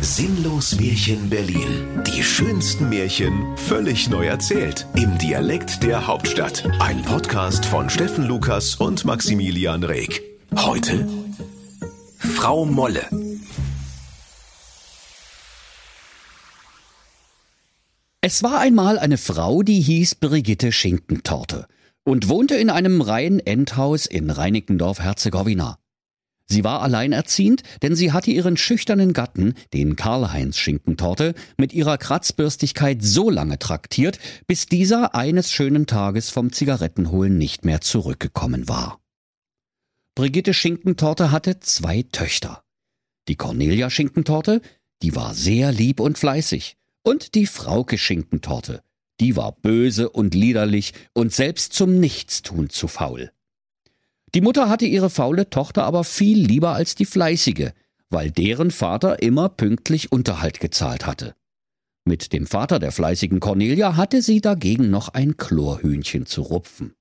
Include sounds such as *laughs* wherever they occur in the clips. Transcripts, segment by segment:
Sinnlos Märchen Berlin. Die schönsten Märchen völlig neu erzählt. Im Dialekt der Hauptstadt. Ein Podcast von Steffen Lukas und Maximilian Reg. Heute Frau Molle. Es war einmal eine Frau, die hieß Brigitte Schinkentorte und wohnte in einem Reihen-Endhaus in Reinickendorf-Herzegowina. Sie war alleinerziehend, denn sie hatte ihren schüchternen Gatten, den Karl-Heinz Schinkentorte, mit ihrer Kratzbürstigkeit so lange traktiert, bis dieser eines schönen Tages vom Zigarettenholen nicht mehr zurückgekommen war. Brigitte Schinkentorte hatte zwei Töchter. Die Cornelia Schinkentorte, die war sehr lieb und fleißig, und die Frauke Schinkentorte, die war böse und liederlich und selbst zum Nichtstun zu faul. Die Mutter hatte ihre faule Tochter aber viel lieber als die fleißige, weil deren Vater immer pünktlich Unterhalt gezahlt hatte. Mit dem Vater der fleißigen Cornelia hatte sie dagegen noch ein Chlorhühnchen zu rupfen.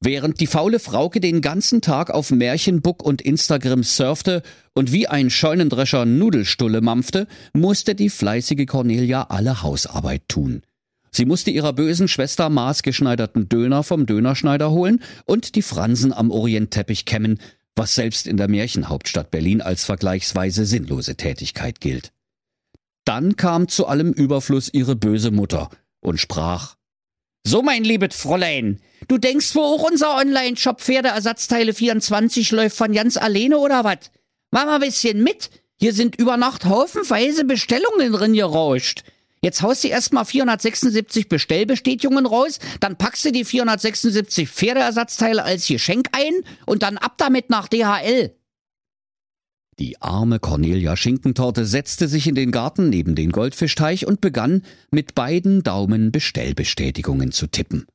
Während die faule Frauke den ganzen Tag auf Märchenbook und Instagram surfte und wie ein Scheunendrescher Nudelstulle mampfte, musste die fleißige Cornelia alle Hausarbeit tun. Sie musste ihrer bösen Schwester maßgeschneiderten Döner vom Dönerschneider holen und die Fransen am Orientteppich kämmen, was selbst in der Märchenhauptstadt Berlin als vergleichsweise sinnlose Tätigkeit gilt. Dann kam zu allem Überfluss ihre böse Mutter und sprach So, mein liebes Fräulein, du denkst, wo auch unser Online-Shop Pferdeersatzteile 24 läuft von ganz alleine oder was? Mach mal ein bisschen mit. Hier sind über Nacht haufenweise Bestellungen drin gerauscht. Jetzt haust du erstmal 476 Bestellbestätigungen raus, dann packst du die 476 Pferdeersatzteile als Geschenk ein und dann ab damit nach DHL. Die arme Cornelia Schinkentorte setzte sich in den Garten neben den Goldfischteich und begann mit beiden Daumen Bestellbestätigungen zu tippen.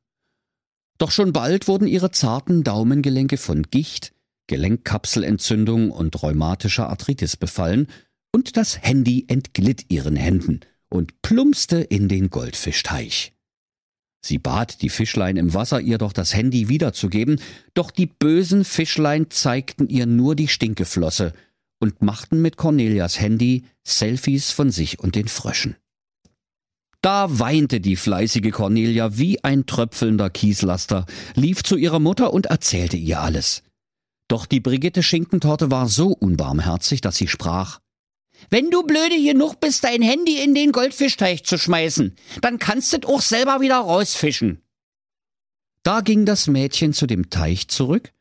Doch schon bald wurden ihre zarten Daumengelenke von Gicht, Gelenkkapselentzündung und rheumatischer Arthritis befallen und das Handy entglitt ihren Händen – und plumpste in den Goldfischteich. Sie bat die Fischlein im Wasser, ihr doch das Handy wiederzugeben, doch die bösen Fischlein zeigten ihr nur die Stinkeflosse und machten mit Cornelias Handy Selfies von sich und den Fröschen. Da weinte die fleißige Cornelia wie ein tröpfelnder Kieslaster, lief zu ihrer Mutter und erzählte ihr alles. Doch die Brigitte Schinkentorte war so unbarmherzig, dass sie sprach wenn du blöde genug bist, dein Handy in den Goldfischteich zu schmeißen, dann kannst du auch selber wieder rausfischen. Da ging das Mädchen zu dem Teich zurück,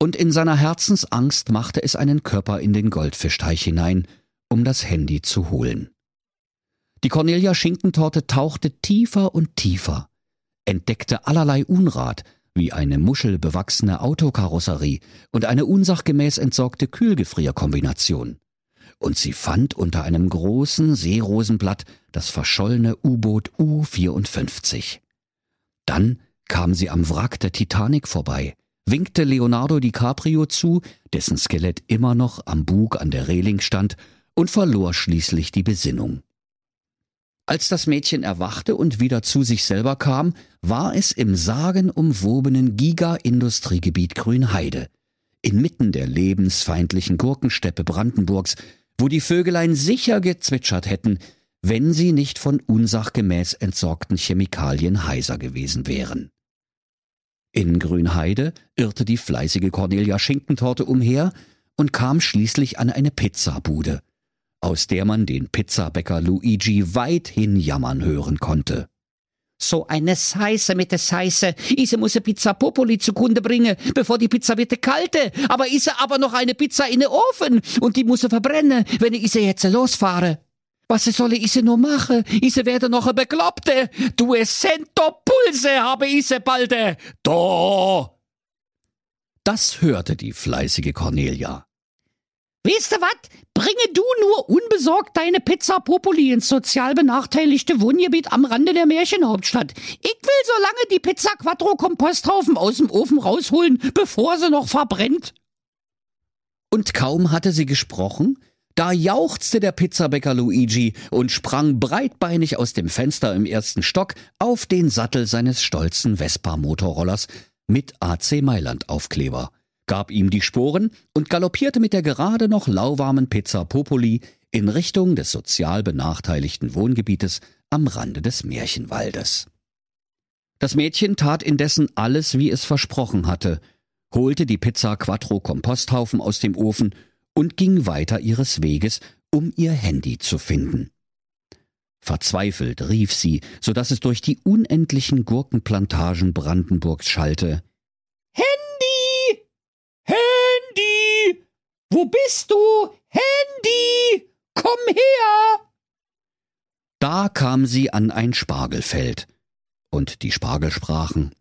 und in seiner Herzensangst machte es einen Körper in den Goldfischteich hinein, um das Handy zu holen. Die Cornelia Schinkentorte tauchte tiefer und tiefer, entdeckte allerlei Unrat, wie eine muschelbewachsene Autokarosserie und eine unsachgemäß entsorgte Kühlgefrierkombination und sie fand unter einem großen Seerosenblatt das verschollene U-Boot U-54. Dann kam sie am Wrack der Titanic vorbei, winkte Leonardo DiCaprio zu, dessen Skelett immer noch am Bug an der Reling stand, und verlor schließlich die Besinnung. Als das Mädchen erwachte und wieder zu sich selber kam, war es im sagenumwobenen Giga-Industriegebiet Grünheide, inmitten der lebensfeindlichen Gurkensteppe Brandenburgs, wo die Vögelein sicher gezwitschert hätten, wenn sie nicht von unsachgemäß entsorgten Chemikalien heiser gewesen wären. In Grünheide irrte die fleißige Cornelia Schinkentorte umher und kam schließlich an eine Pizzabude, aus der man den Pizzabäcker Luigi weithin jammern hören konnte. So eine Scheiße mit der Scheiße. Ise muss eine Pizza Popoli zugrunde bringen, bevor die Pizza wird kalte. Aber ise aber noch eine Pizza in den Ofen und die muss verbrennen, wenn ich ise jetzt losfahre. Was soll ise nur machen? Ise werde noch eine Bekloppte. Du cento Pulse habe ise balde. Do! Das hörte die fleißige Cornelia. Weißt du was? Bringe du nur unbesorgt deine Pizza Populi ins sozial benachteiligte Wohngebiet am Rande der Märchenhauptstadt. Ich will so lange die Pizza Quattro Komposthaufen aus dem Ofen rausholen, bevor sie noch verbrennt. Und kaum hatte sie gesprochen, da jauchzte der Pizzabäcker Luigi und sprang breitbeinig aus dem Fenster im ersten Stock auf den Sattel seines stolzen Vespa-Motorrollers mit AC Mailand Aufkleber gab ihm die Sporen und galoppierte mit der gerade noch lauwarmen Pizza Popoli in Richtung des sozial benachteiligten Wohngebietes am Rande des Märchenwaldes. Das Mädchen tat indessen alles, wie es versprochen hatte, holte die Pizza Quattro Komposthaufen aus dem Ofen und ging weiter ihres Weges, um ihr Handy zu finden. Verzweifelt rief sie, so dass es durch die unendlichen Gurkenplantagen Brandenburgs schallte. Handy! Handy! Wo bist du? Handy! Komm her! Da kam sie an ein Spargelfeld. Und die Spargel sprachen.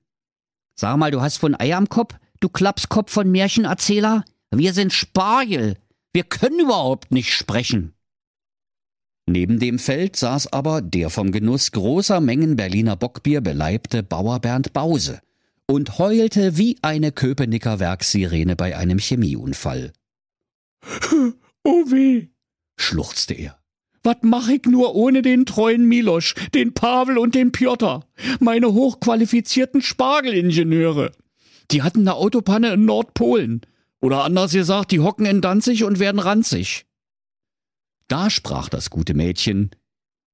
Sag mal, du hast von Ei am Kopf, du Klapskopf von Märchenerzähler? Wir sind Spargel. Wir können überhaupt nicht sprechen. Neben dem Feld saß aber der vom Genuss großer Mengen Berliner Bockbier beleibte Bauer Bernd Bause und heulte wie eine Köpenicker Werkssirene bei einem Chemieunfall. Oh weh, schluchzte er. Was mach ich nur ohne den treuen Milosch, den Pavel und den Piotr, meine hochqualifizierten Spargelingenieure? Die hatten eine Autopanne in Nordpolen. Oder anders gesagt, die hocken in Danzig und werden ranzig. Da sprach das gute Mädchen,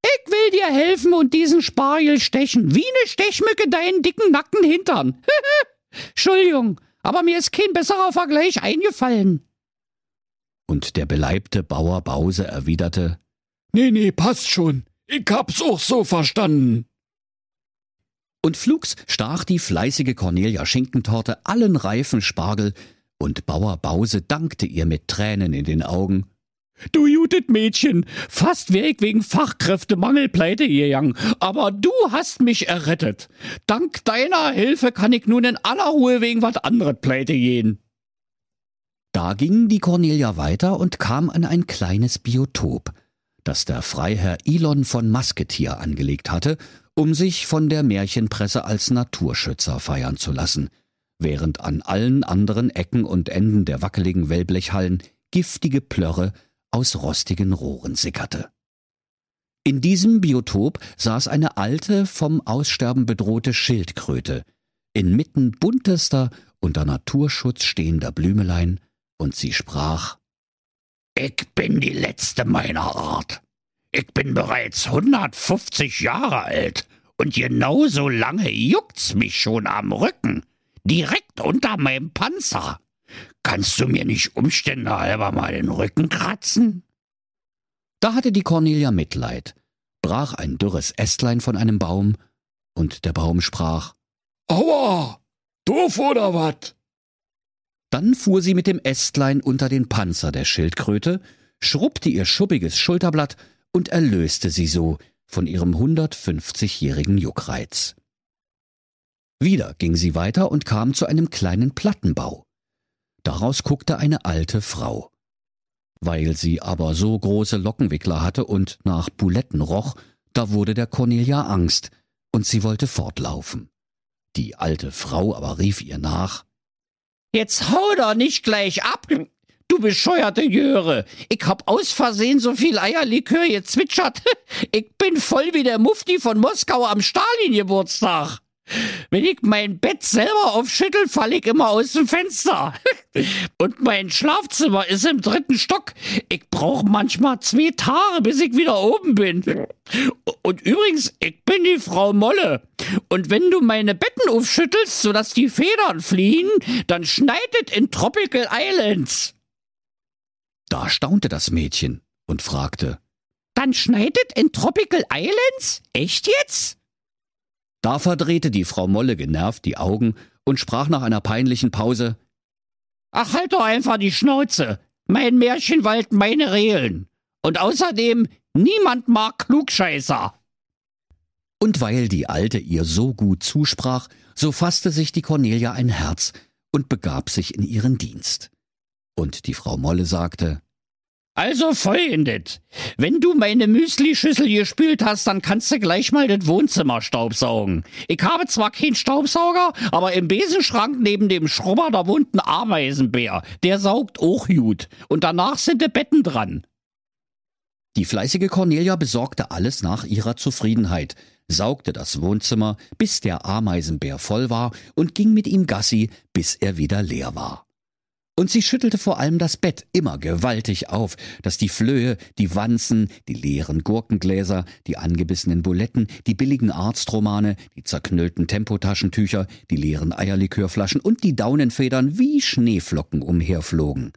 ich will dir helfen und diesen Spargel stechen, wie ne Stechmücke deinen dicken nackten Hintern. *laughs* Entschuldigung, aber mir ist kein besserer Vergleich eingefallen. Und der beleibte Bauer Bause erwiderte, Nee, nee, passt schon. Ich hab's auch so verstanden. Und flugs stach die fleißige Cornelia Schinkentorte allen reifen Spargel, und Bauer Bause dankte ihr mit Tränen in den Augen Du Judith Mädchen, fast wär ich wegen Fachkräftemangel pleite gegangen, aber du hast mich errettet. Dank deiner Hilfe kann ich nun in aller Ruhe wegen was anderes pleite gehen. Da ging die Cornelia weiter und kam an ein kleines Biotop, das der Freiherr Elon von Masketier angelegt hatte, um sich von der Märchenpresse als Naturschützer feiern zu lassen, während an allen anderen Ecken und Enden der wackeligen Wellblechhallen giftige Plörre aus rostigen Rohren sickerte. In diesem Biotop saß eine alte, vom Aussterben bedrohte Schildkröte, inmitten buntester, unter Naturschutz stehender Blümelein, und sie sprach Ich bin die letzte meiner Art. Ich bin bereits 150 Jahre alt, und genauso lange juckt's mich schon am Rücken, direkt unter meinem Panzer. Kannst du mir nicht Umstände halber mal den Rücken kratzen? Da hatte die Cornelia Mitleid, brach ein dürres Ästlein von einem Baum, und der Baum sprach Aua, doof oder wat? Dann fuhr sie mit dem Ästlein unter den Panzer der Schildkröte, schrubbte ihr schuppiges Schulterblatt und erlöste sie so von ihrem 150-jährigen Juckreiz. Wieder ging sie weiter und kam zu einem kleinen Plattenbau. Daraus guckte eine alte Frau. Weil sie aber so große Lockenwickler hatte und nach Buletten roch, da wurde der Cornelia Angst, und sie wollte fortlaufen. Die alte Frau aber rief ihr nach Jetzt hau doch nicht gleich ab, du bescheuerte Jöre. Ich hab aus Versehen so viel Eierlikör gezwitschert. *laughs* Ich bin voll wie der Mufti von Moskau am Stalin-Geburtstag. Wenn ich mein Bett selber aufschüttel, falle ich immer aus dem Fenster. *laughs* Und mein Schlafzimmer ist im dritten Stock. Ich brauche manchmal zwei Tage, bis ich wieder oben bin. Und übrigens, ich bin die Frau Molle. Und wenn du meine Betten aufschüttelst, sodass die Federn fliehen, dann schneidet in Tropical Islands. Da staunte das Mädchen und fragte, Dann schneidet in Tropical Islands? Echt jetzt? Da verdrehte die Frau Molle genervt die Augen und sprach nach einer peinlichen Pause Ach, halt doch einfach die Schnauze. Mein Märchenwald, meine Regeln. Und außerdem, niemand mag Klugscheißer. Und weil die Alte ihr so gut zusprach, so fasste sich die Cornelia ein Herz und begab sich in ihren Dienst. Und die Frau Molle sagte, also folgendes. Wenn du meine Müslischüssel gespült hast, dann kannst du gleich mal das Wohnzimmer staubsaugen. Ich habe zwar keinen Staubsauger, aber im Besenschrank neben dem Schrubber da wohnt ein Ameisenbär. Der saugt auch gut. Und danach sind die Betten dran. Die fleißige Cornelia besorgte alles nach ihrer Zufriedenheit, saugte das Wohnzimmer, bis der Ameisenbär voll war und ging mit ihm Gassi, bis er wieder leer war. Und sie schüttelte vor allem das Bett immer gewaltig auf, dass die Flöhe, die Wanzen, die leeren Gurkengläser, die angebissenen Buletten, die billigen Arztromane, die zerknüllten Tempotaschentücher, die leeren Eierlikörflaschen und die Daunenfedern wie Schneeflocken umherflogen.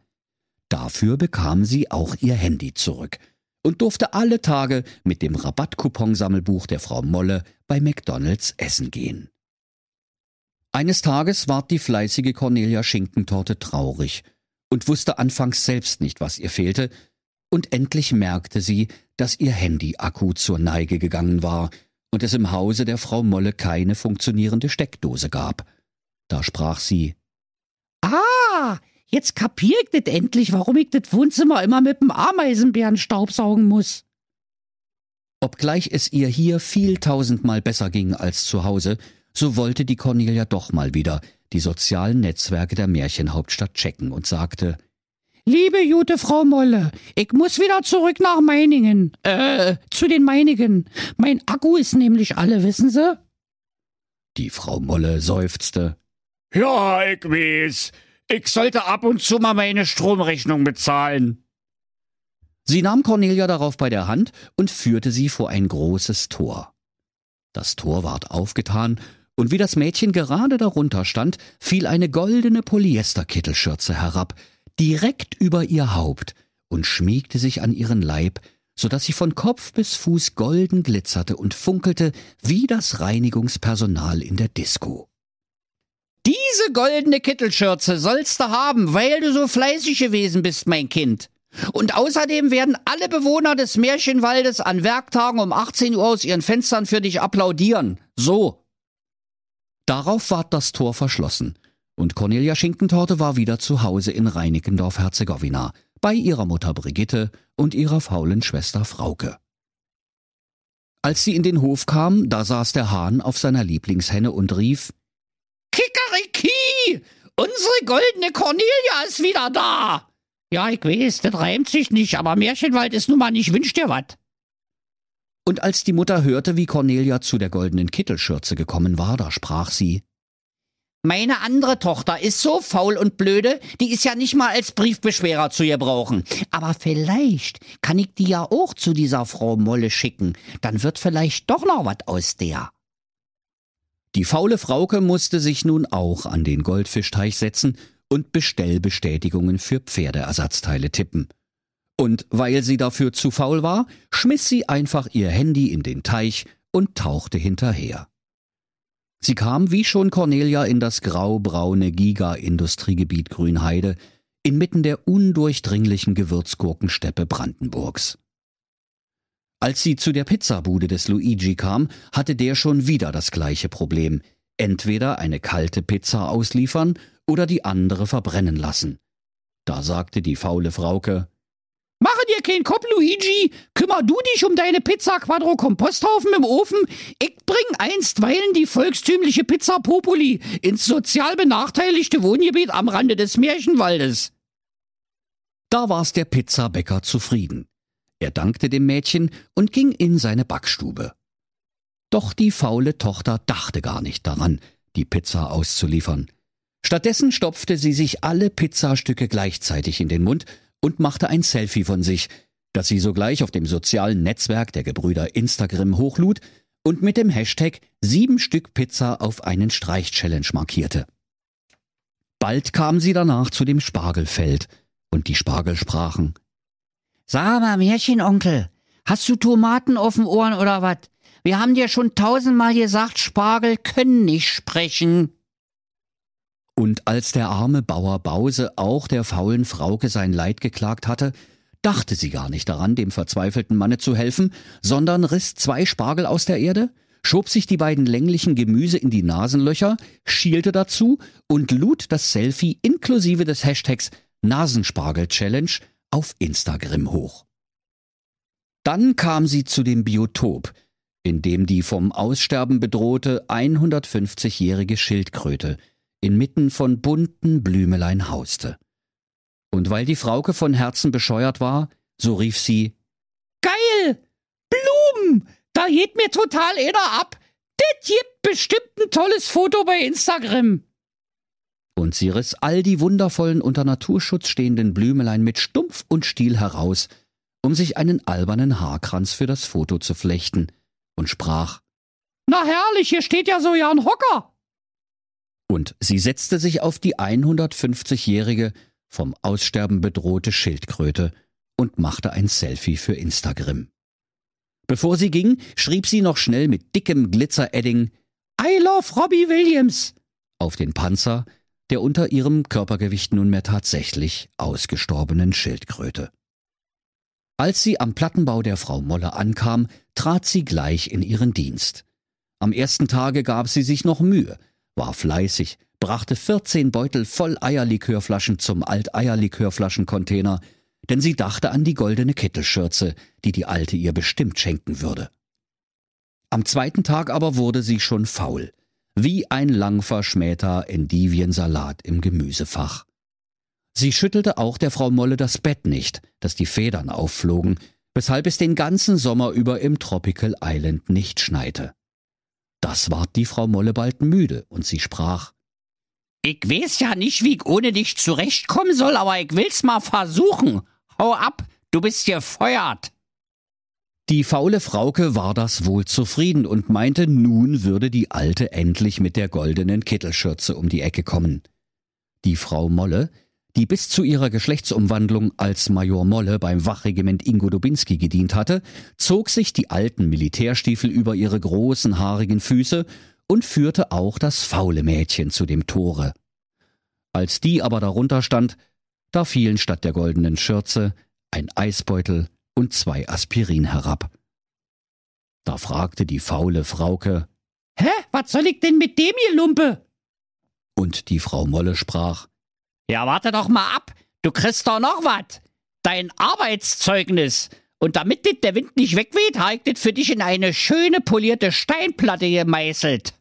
Dafür bekam sie auch ihr Handy zurück und durfte alle Tage mit dem Rabattkuponsammelbuch der Frau Molle bei McDonalds essen gehen. Eines Tages ward die fleißige Cornelia Schinkentorte traurig und wusste anfangs selbst nicht, was ihr fehlte, und endlich merkte sie, dass ihr Handy-Akku zur Neige gegangen war und es im Hause der Frau Molle keine funktionierende Steckdose gab. Da sprach sie Ah, jetzt kapier ich das endlich, warum ich das Wohnzimmer immer mit dem Ameisenbären staubsaugen muss. Obgleich es ihr hier viel tausendmal besser ging als zu Hause, so wollte die Cornelia doch mal wieder die sozialen Netzwerke der Märchenhauptstadt checken und sagte Liebe gute Frau Molle, ich muss wieder zurück nach Meiningen. Äh, zu den meinigen. Mein Akku ist nämlich alle, wissen Sie? Die Frau Molle seufzte. Ja, ich weiß. Ich sollte ab und zu mal meine Stromrechnung bezahlen. Sie nahm Cornelia darauf bei der Hand und führte sie vor ein großes Tor. Das Tor ward aufgetan und wie das Mädchen gerade darunter stand, fiel eine goldene Polyesterkittelschürze herab, direkt über ihr Haupt und schmiegte sich an ihren Leib, so dass sie von Kopf bis Fuß golden glitzerte und funkelte wie das Reinigungspersonal in der Disco. Diese goldene Kittelschürze sollst du haben, weil du so fleißig gewesen bist, mein Kind. Und außerdem werden alle Bewohner des Märchenwaldes an Werktagen um 18 Uhr aus ihren Fenstern für dich applaudieren. So. Darauf ward das Tor verschlossen, und Cornelia Schinkentorte war wieder zu Hause in Reinickendorf-Herzegowina, bei ihrer Mutter Brigitte und ihrer faulen Schwester Frauke. Als sie in den Hof kam, da saß der Hahn auf seiner Lieblingshenne und rief Kikeriki! Unsere goldene Cornelia ist wieder da! Ja, ich weiß, das reimt sich nicht, aber Märchenwald ist nun mal nicht wünsch dir wat. Und als die Mutter hörte, wie Cornelia zu der goldenen Kittelschürze gekommen war, da sprach sie Meine andere Tochter ist so faul und blöde, die ist ja nicht mal als Briefbeschwerer zu ihr brauchen. Aber vielleicht kann ich die ja auch zu dieser Frau Molle schicken, dann wird vielleicht doch noch wat aus der. Die faule Frauke musste sich nun auch an den Goldfischteich setzen und Bestellbestätigungen für Pferdeersatzteile tippen. Und weil sie dafür zu faul war, schmiss sie einfach ihr Handy in den Teich und tauchte hinterher. Sie kam wie schon Cornelia in das graubraune Giga-Industriegebiet Grünheide, inmitten der undurchdringlichen Gewürzgurkensteppe Brandenburgs. Als sie zu der Pizzabude des Luigi kam, hatte der schon wieder das gleiche Problem. Entweder eine kalte Pizza ausliefern oder die andere verbrennen lassen. Da sagte die faule Frauke, Mache dir keinen Kopf, Luigi. Kümmer du dich um deine Pizza Quadro Komposthaufen im Ofen. Ich bring einstweilen die volkstümliche Pizza Populi ins sozial benachteiligte Wohngebiet am Rande des Märchenwaldes. Da war's der Pizzabäcker zufrieden. Er dankte dem Mädchen und ging in seine Backstube. Doch die faule Tochter dachte gar nicht daran, die Pizza auszuliefern. Stattdessen stopfte sie sich alle Pizzastücke gleichzeitig in den Mund und machte ein Selfie von sich, das sie sogleich auf dem sozialen Netzwerk der Gebrüder Instagram hochlud und mit dem Hashtag sieben Stück Pizza auf einen Streich Challenge markierte. Bald kam sie danach zu dem Spargelfeld und die Spargel sprachen. Sag mal, Märchenonkel, hast du Tomaten auf den Ohren oder wat? Wir haben dir schon tausendmal gesagt, Spargel können nicht sprechen. Und als der arme Bauer Bause auch der faulen Frauke sein Leid geklagt hatte, dachte sie gar nicht daran, dem verzweifelten Manne zu helfen, sondern riss zwei Spargel aus der Erde, schob sich die beiden länglichen Gemüse in die Nasenlöcher, schielte dazu und lud das Selfie inklusive des Hashtags Nasenspargel Challenge auf Instagram hoch. Dann kam sie zu dem Biotop, in dem die vom Aussterben bedrohte 150-jährige Schildkröte inmitten von bunten Blümelein hauste. Und weil die Frauke von Herzen bescheuert war, so rief sie Geil! Blumen! Da geht mir total einer ab! Das gibt bestimmt ein tolles Foto bei Instagram! Und sie riss all die wundervollen unter Naturschutz stehenden Blümelein mit Stumpf und Stiel heraus, um sich einen albernen Haarkranz für das Foto zu flechten, und sprach Na herrlich, hier steht ja so ja ein Hocker. Und sie setzte sich auf die 150-jährige, vom Aussterben bedrohte Schildkröte und machte ein Selfie für Instagram. Bevor sie ging, schrieb sie noch schnell mit dickem Glitzeredding I love Robbie Williams auf den Panzer der unter ihrem Körpergewicht nunmehr tatsächlich ausgestorbenen Schildkröte. Als sie am Plattenbau der Frau Molle ankam, trat sie gleich in ihren Dienst. Am ersten Tage gab sie sich noch Mühe, war fleißig, brachte 14 Beutel voll Eierlikörflaschen zum Alteierlikörflaschencontainer, denn sie dachte an die goldene Kittelschürze, die die Alte ihr bestimmt schenken würde. Am zweiten Tag aber wurde sie schon faul, wie ein lang verschmähter Endiviensalat im Gemüsefach. Sie schüttelte auch der Frau Molle das Bett nicht, dass die Federn aufflogen, weshalb es den ganzen Sommer über im Tropical Island nicht schneite. Das ward die Frau Molle bald müde, und sie sprach Ich weiß ja nicht, wie ich ohne dich zurechtkommen soll, aber ich will's mal versuchen. Hau ab, du bist gefeuert. Die faule Frauke war das wohl zufrieden und meinte, nun würde die Alte endlich mit der goldenen Kittelschürze um die Ecke kommen. Die Frau Molle, die bis zu ihrer Geschlechtsumwandlung als Major Molle beim Wachregiment Ingo Dubinski gedient hatte, zog sich die alten Militärstiefel über ihre großen haarigen Füße und führte auch das faule Mädchen zu dem Tore. Als die aber darunter stand, da fielen statt der goldenen Schürze ein Eisbeutel und zwei Aspirin herab. Da fragte die faule Frauke, Hä, was soll ich denn mit dem hier Lumpe? Und die Frau Molle sprach, Ja, warte doch mal ab, du kriegst doch noch was. Dein Arbeitszeugnis. Und damit dit der Wind nicht wegweht, habe ich dit für dich in eine schöne polierte Steinplatte gemeißelt.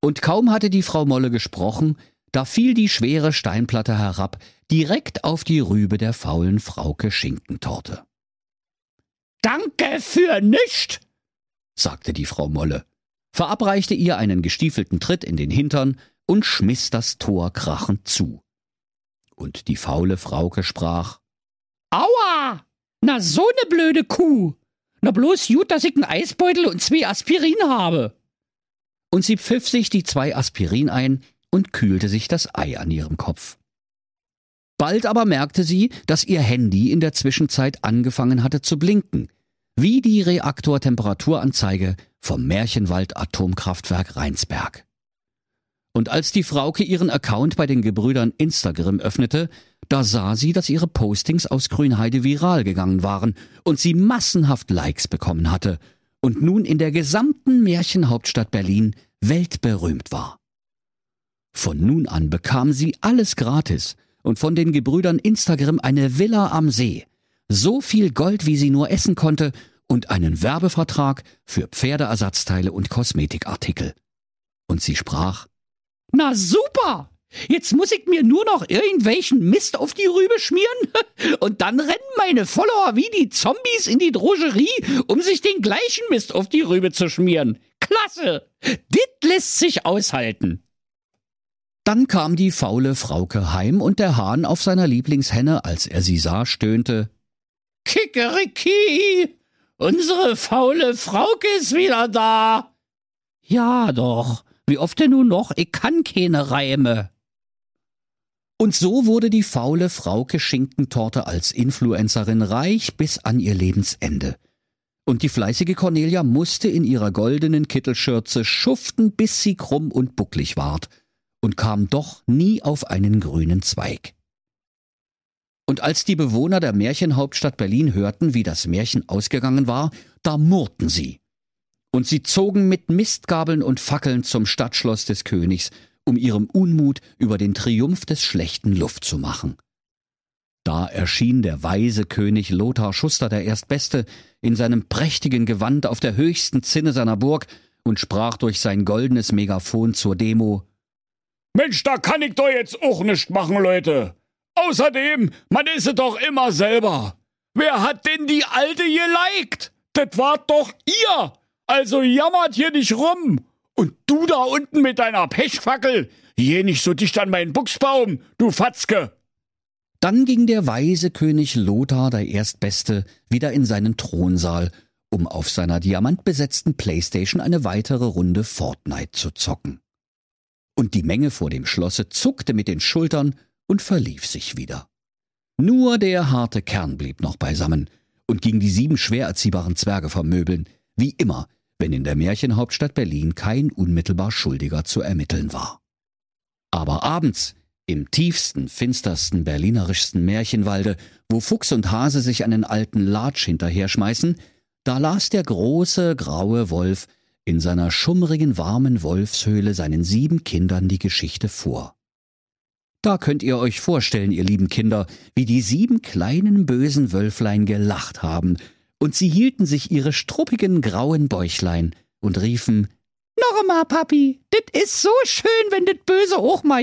Und kaum hatte die Frau Molle gesprochen, da fiel die schwere Steinplatte herab, direkt auf die Rübe der faulen Frauke Schinkentorte. Danke für nischt, sagte die Frau Molle, verabreichte ihr einen gestiefelten Tritt in den Hintern und schmiss das Tor krachend zu. Und die faule Frauke sprach, Aua! Na so ne blöde Kuh! Na bloß gut, dass ich einen Eisbeutel und zwei Aspirin habe. Und sie pfiff sich die zwei Aspirin ein und kühlte sich das Ei an ihrem Kopf. Bald aber merkte sie, dass ihr Handy in der Zwischenzeit angefangen hatte zu blinken, wie die Reaktortemperaturanzeige vom Märchenwald Atomkraftwerk Rheinsberg. Und als die Frauke ihren Account bei den Gebrüdern Instagram öffnete, da sah sie, dass ihre Postings aus Grünheide viral gegangen waren und sie massenhaft Likes bekommen hatte und nun in der gesamten Märchenhauptstadt Berlin weltberühmt war. Von nun an bekam sie alles gratis und von den Gebrüdern Instagram eine Villa am See, so viel Gold, wie sie nur essen konnte, und einen Werbevertrag für Pferdeersatzteile und Kosmetikartikel. Und sie sprach, Na super! Jetzt muss ich mir nur noch irgendwelchen Mist auf die Rübe schmieren *laughs* und dann rennen meine Follower wie die Zombies in die Drogerie, um sich den gleichen Mist auf die Rübe zu schmieren. Klasse! Dit lässt sich aushalten. Dann kam die faule Frauke heim und der Hahn auf seiner Lieblingshenne, als er sie sah, stöhnte. Kikeriki! Unsere faule Frauke ist wieder da! Ja doch, wie oft denn nun noch? Ich kann keine Reime. Und so wurde die faule Frauke Schinkentorte als Influencerin reich bis an ihr Lebensende. Und die fleißige Cornelia musste in ihrer goldenen Kittelschürze schuften, bis sie krumm und bucklig ward und kam doch nie auf einen grünen Zweig. Und als die Bewohner der Märchenhauptstadt Berlin hörten, wie das Märchen ausgegangen war, da murrten sie. Und sie zogen mit Mistgabeln und Fackeln zum Stadtschloss des Königs, um ihrem Unmut über den Triumph des Schlechten Luft zu machen. Da erschien der weise König Lothar Schuster der Erstbeste in seinem prächtigen Gewand auf der höchsten Zinne seiner Burg und sprach durch sein goldenes Megafon zur Demo Mensch, da kann ich doch jetzt auch nicht machen, Leute. Außerdem, man ist doch immer selber. Wer hat denn die Alte geliked? Das wart doch ihr. Also jammert hier nicht rum. Und du da unten mit deiner Pechfackel, Geh nicht so dicht an meinen Buchsbaum, du Fatzke! Dann ging der weise König Lothar der Erstbeste wieder in seinen Thronsaal, um auf seiner diamantbesetzten Playstation eine weitere Runde Fortnite zu zocken. Und die Menge vor dem Schlosse zuckte mit den Schultern und verlief sich wieder. Nur der harte Kern blieb noch beisammen und ging die sieben schwer erziehbaren Zwerge vermöbeln, wie immer, wenn in der Märchenhauptstadt Berlin kein unmittelbar Schuldiger zu ermitteln war. Aber abends, im tiefsten, finstersten, berlinerischsten Märchenwalde, wo Fuchs und Hase sich einen alten Latsch hinterher schmeißen, da las der große, graue Wolf in seiner schummrigen, warmen Wolfshöhle seinen sieben Kindern die Geschichte vor. Da könnt ihr euch vorstellen, ihr lieben Kinder, wie die sieben kleinen bösen Wölflein gelacht haben, und sie hielten sich ihre struppigen grauen Bäuchlein und riefen einmal, Papi, dit is so schön, wenn dit Böse auch mal.